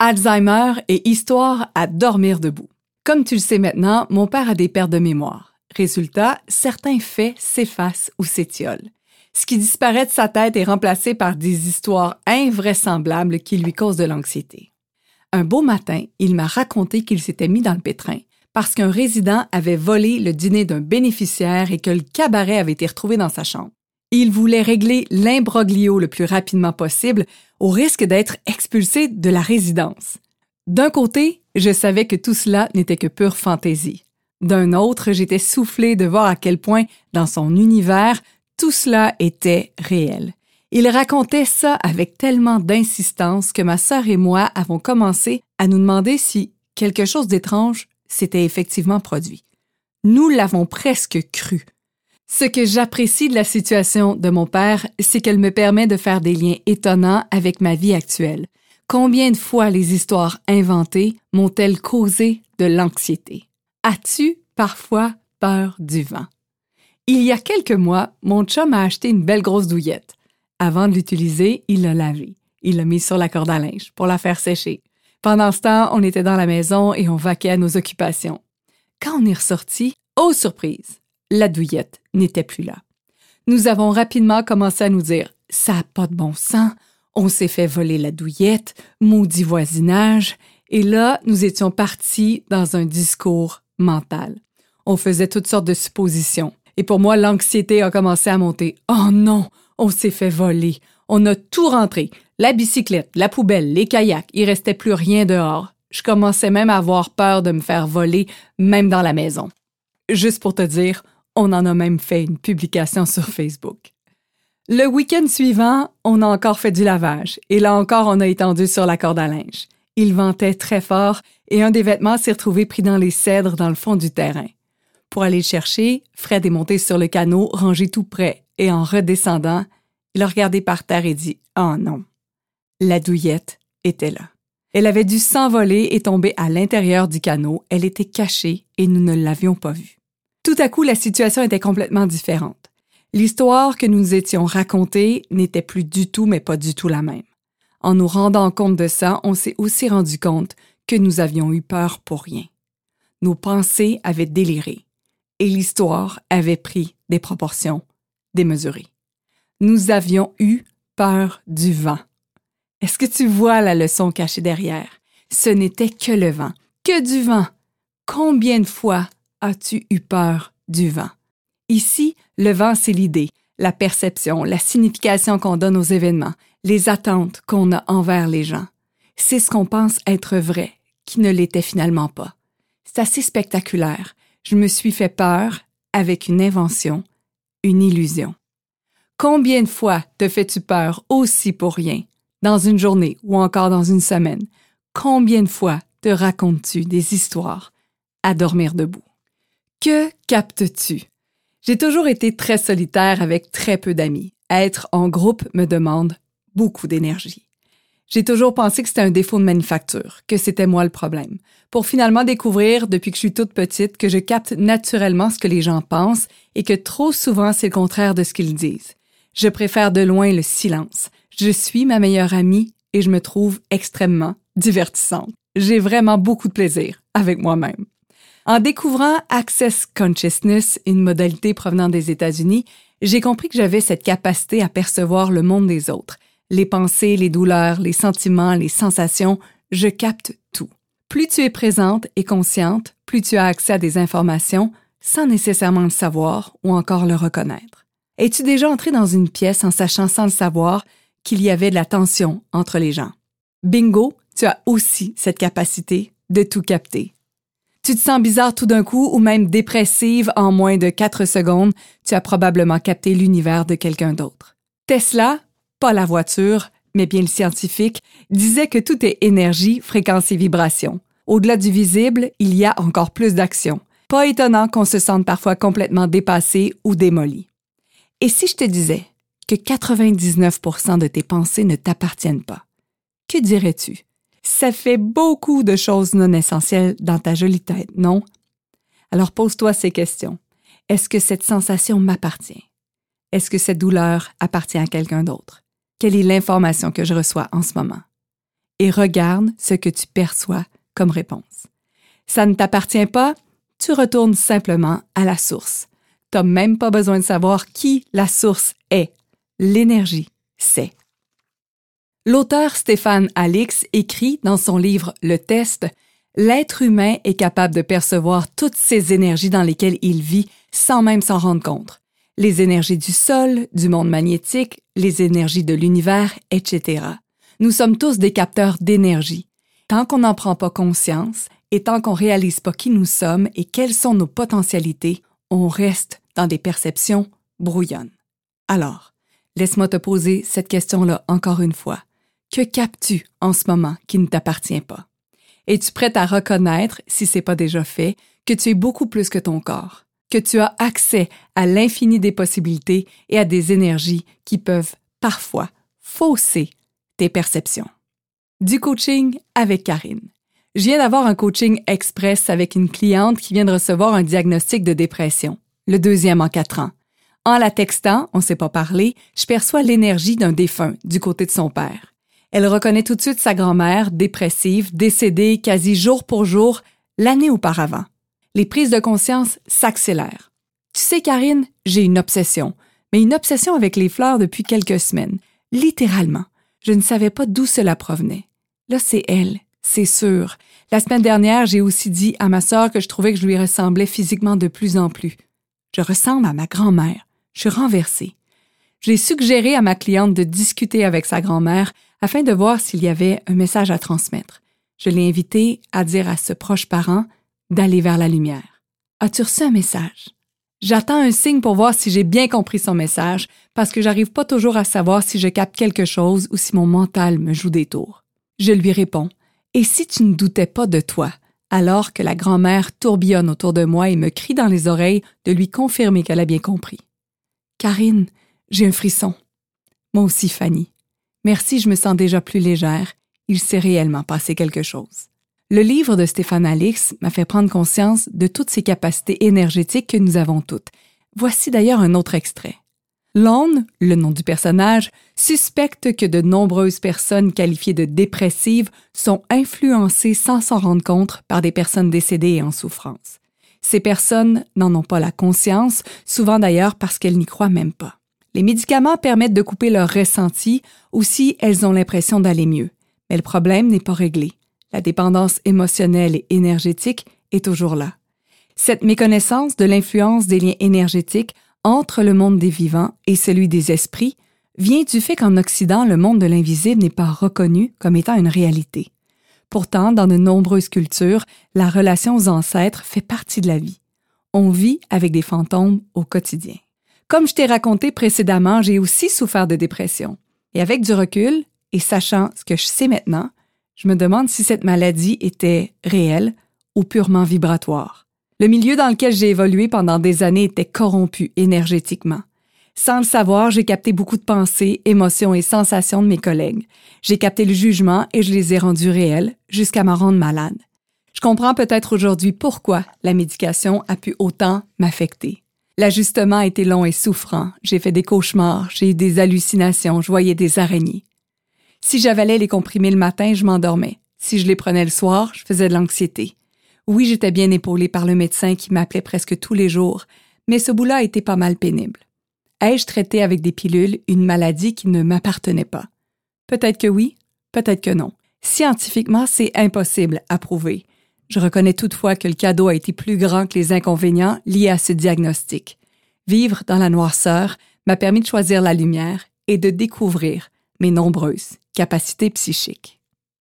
Alzheimer et histoire à dormir debout. Comme tu le sais maintenant, mon père a des pertes de mémoire. Résultat, certains faits s'effacent ou s'étiolent. Ce qui disparaît de sa tête est remplacé par des histoires invraisemblables qui lui causent de l'anxiété. Un beau matin, il m'a raconté qu'il s'était mis dans le pétrin parce qu'un résident avait volé le dîner d'un bénéficiaire et que le cabaret avait été retrouvé dans sa chambre. Il voulait régler l'imbroglio le plus rapidement possible au risque d'être expulsé de la résidence. D'un côté, je savais que tout cela n'était que pure fantaisie. D'un autre, j'étais soufflé de voir à quel point, dans son univers, tout cela était réel. Il racontait ça avec tellement d'insistance que ma sœur et moi avons commencé à nous demander si quelque chose d'étrange s'était effectivement produit. Nous l'avons presque cru. Ce que j'apprécie de la situation de mon père, c'est qu'elle me permet de faire des liens étonnants avec ma vie actuelle. Combien de fois les histoires inventées m'ont-elles causé de l'anxiété? As-tu parfois peur du vent? Il y a quelques mois, mon chum a acheté une belle grosse douillette. Avant de l'utiliser, il l'a lavée. Il l'a mise sur la corde à linge pour la faire sécher. Pendant ce temps, on était dans la maison et on vaquait à nos occupations. Quand on est ressorti, oh surprise, la douillette n'était plus là. Nous avons rapidement commencé à nous dire Ça n'a pas de bon sens, on s'est fait voler la douillette, maudit voisinage, et là, nous étions partis dans un discours mental. On faisait toutes sortes de suppositions. Et pour moi, l'anxiété a commencé à monter. Oh non, on s'est fait voler. On a tout rentré. La bicyclette, la poubelle, les kayaks. Il restait plus rien dehors. Je commençais même à avoir peur de me faire voler, même dans la maison. Juste pour te dire, on en a même fait une publication sur Facebook. Le week-end suivant, on a encore fait du lavage et là encore, on a étendu sur la corde à linge. Il ventait très fort et un des vêtements s'est retrouvé pris dans les cèdres dans le fond du terrain. Pour aller le chercher, Fred est monté sur le canot rangé tout près et en redescendant, il a regardé par terre et dit Oh non. La douillette était là. Elle avait dû s'envoler et tomber à l'intérieur du canot. Elle était cachée et nous ne l'avions pas vue. Tout à coup, la situation était complètement différente. L'histoire que nous étions racontée n'était plus du tout, mais pas du tout la même. En nous rendant compte de ça, on s'est aussi rendu compte que nous avions eu peur pour rien. Nos pensées avaient déliré et l'histoire avait pris des proportions démesurées. Nous avions eu peur du vent. Est-ce que tu vois la leçon cachée derrière? Ce n'était que le vent, que du vent. Combien de fois as-tu eu peur du vent? Ici, le vent, c'est l'idée, la perception, la signification qu'on donne aux événements, les attentes qu'on a envers les gens. C'est ce qu'on pense être vrai, qui ne l'était finalement pas. C'est assez spectaculaire. Je me suis fait peur avec une invention, une illusion. Combien de fois te fais-tu peur aussi pour rien, dans une journée ou encore dans une semaine? Combien de fois te racontes-tu des histoires à dormir debout? Que captes-tu? J'ai toujours été très solitaire avec très peu d'amis. Être en groupe me demande beaucoup d'énergie. J'ai toujours pensé que c'était un défaut de manufacture, que c'était moi le problème, pour finalement découvrir, depuis que je suis toute petite, que je capte naturellement ce que les gens pensent et que trop souvent c'est le contraire de ce qu'ils disent. Je préfère de loin le silence. Je suis ma meilleure amie et je me trouve extrêmement divertissante. J'ai vraiment beaucoup de plaisir avec moi-même. En découvrant Access Consciousness, une modalité provenant des États-Unis, j'ai compris que j'avais cette capacité à percevoir le monde des autres. Les pensées, les douleurs, les sentiments, les sensations, je capte tout. Plus tu es présente et consciente, plus tu as accès à des informations sans nécessairement le savoir ou encore le reconnaître. Es-tu déjà entré dans une pièce en sachant sans le savoir qu'il y avait de la tension entre les gens? Bingo, tu as aussi cette capacité de tout capter tu te sens bizarre tout d'un coup ou même dépressive en moins de 4 secondes, tu as probablement capté l'univers de quelqu'un d'autre. Tesla, pas la voiture, mais bien le scientifique, disait que tout est énergie, fréquence et vibration. Au-delà du visible, il y a encore plus d'action. Pas étonnant qu'on se sente parfois complètement dépassé ou démoli. Et si je te disais que 99% de tes pensées ne t'appartiennent pas, que dirais-tu? Ça fait beaucoup de choses non essentielles dans ta jolie tête, non? Alors pose-toi ces questions. Est-ce que cette sensation m'appartient? Est-ce que cette douleur appartient à quelqu'un d'autre? Quelle est l'information que je reçois en ce moment? et regarde ce que tu perçois comme réponse. Ça ne t'appartient pas, tu retournes simplement à la source. T'as même pas besoin de savoir qui la source est. L'énergie, c'est. L'auteur Stéphane Alix écrit dans son livre Le test L'être humain est capable de percevoir toutes ces énergies dans lesquelles il vit sans même s'en rendre compte. Les énergies du sol, du monde magnétique, les énergies de l'univers, etc. Nous sommes tous des capteurs d'énergie. Tant qu'on n'en prend pas conscience et tant qu'on réalise pas qui nous sommes et quelles sont nos potentialités, on reste dans des perceptions brouillonnes. Alors, laisse-moi te poser cette question-là encore une fois. Que captes-tu en ce moment qui ne t'appartient pas? Es-tu prête à reconnaître, si c'est pas déjà fait, que tu es beaucoup plus que ton corps, que tu as accès à l'infini des possibilités et à des énergies qui peuvent parfois fausser tes perceptions? Du coaching avec Karine. Je viens d'avoir un coaching express avec une cliente qui vient de recevoir un diagnostic de dépression, le deuxième en quatre ans. En la textant, on ne s'est pas parlé, je perçois l'énergie d'un défunt du côté de son père. Elle reconnaît tout de suite sa grand-mère, dépressive, décédée quasi jour pour jour l'année auparavant. Les prises de conscience s'accélèrent. Tu sais, Karine, j'ai une obsession, mais une obsession avec les fleurs depuis quelques semaines. Littéralement. Je ne savais pas d'où cela provenait. Là, c'est elle, c'est sûr. La semaine dernière, j'ai aussi dit à ma sœur que je trouvais que je lui ressemblais physiquement de plus en plus. Je ressemble à ma grand-mère. Je suis renversée. J'ai suggéré à ma cliente de discuter avec sa grand-mère afin de voir s'il y avait un message à transmettre. Je l'ai invitée à dire à ce proche parent d'aller vers la lumière. As-tu reçu un message? J'attends un signe pour voir si j'ai bien compris son message parce que j'arrive pas toujours à savoir si je capte quelque chose ou si mon mental me joue des tours. Je lui réponds. Et si tu ne doutais pas de toi, alors que la grand-mère tourbillonne autour de moi et me crie dans les oreilles de lui confirmer qu'elle a bien compris. Karine, j'ai un frisson. Moi aussi, Fanny. Merci, je me sens déjà plus légère. Il s'est réellement passé quelque chose. Le livre de Stéphane Alix m'a fait prendre conscience de toutes ces capacités énergétiques que nous avons toutes. Voici d'ailleurs un autre extrait. Lone, le nom du personnage, suspecte que de nombreuses personnes qualifiées de dépressives sont influencées sans s'en rendre compte par des personnes décédées et en souffrance. Ces personnes n'en ont pas la conscience, souvent d'ailleurs parce qu'elles n'y croient même pas. Les médicaments permettent de couper leur ressenti, aussi elles ont l'impression d'aller mieux. Mais le problème n'est pas réglé. La dépendance émotionnelle et énergétique est toujours là. Cette méconnaissance de l'influence des liens énergétiques entre le monde des vivants et celui des esprits vient du fait qu'en Occident, le monde de l'invisible n'est pas reconnu comme étant une réalité. Pourtant, dans de nombreuses cultures, la relation aux ancêtres fait partie de la vie. On vit avec des fantômes au quotidien. Comme je t'ai raconté précédemment, j'ai aussi souffert de dépression. Et avec du recul, et sachant ce que je sais maintenant, je me demande si cette maladie était réelle ou purement vibratoire. Le milieu dans lequel j'ai évolué pendant des années était corrompu énergétiquement. Sans le savoir, j'ai capté beaucoup de pensées, émotions et sensations de mes collègues. J'ai capté le jugement et je les ai rendus réels jusqu'à m'en rendre malade. Je comprends peut-être aujourd'hui pourquoi la médication a pu autant m'affecter. L'ajustement a été long et souffrant. J'ai fait des cauchemars, j'ai eu des hallucinations, je voyais des araignées. Si j'avalais les comprimés le matin, je m'endormais. Si je les prenais le soir, je faisais de l'anxiété. Oui, j'étais bien épaulée par le médecin qui m'appelait presque tous les jours, mais ce bout-là a été pas mal pénible. Ai-je traité avec des pilules une maladie qui ne m'appartenait pas? Peut-être que oui, peut-être que non. Scientifiquement, c'est impossible à prouver. Je reconnais toutefois que le cadeau a été plus grand que les inconvénients liés à ce diagnostic. Vivre dans la noirceur m'a permis de choisir la lumière et de découvrir mes nombreuses capacités psychiques.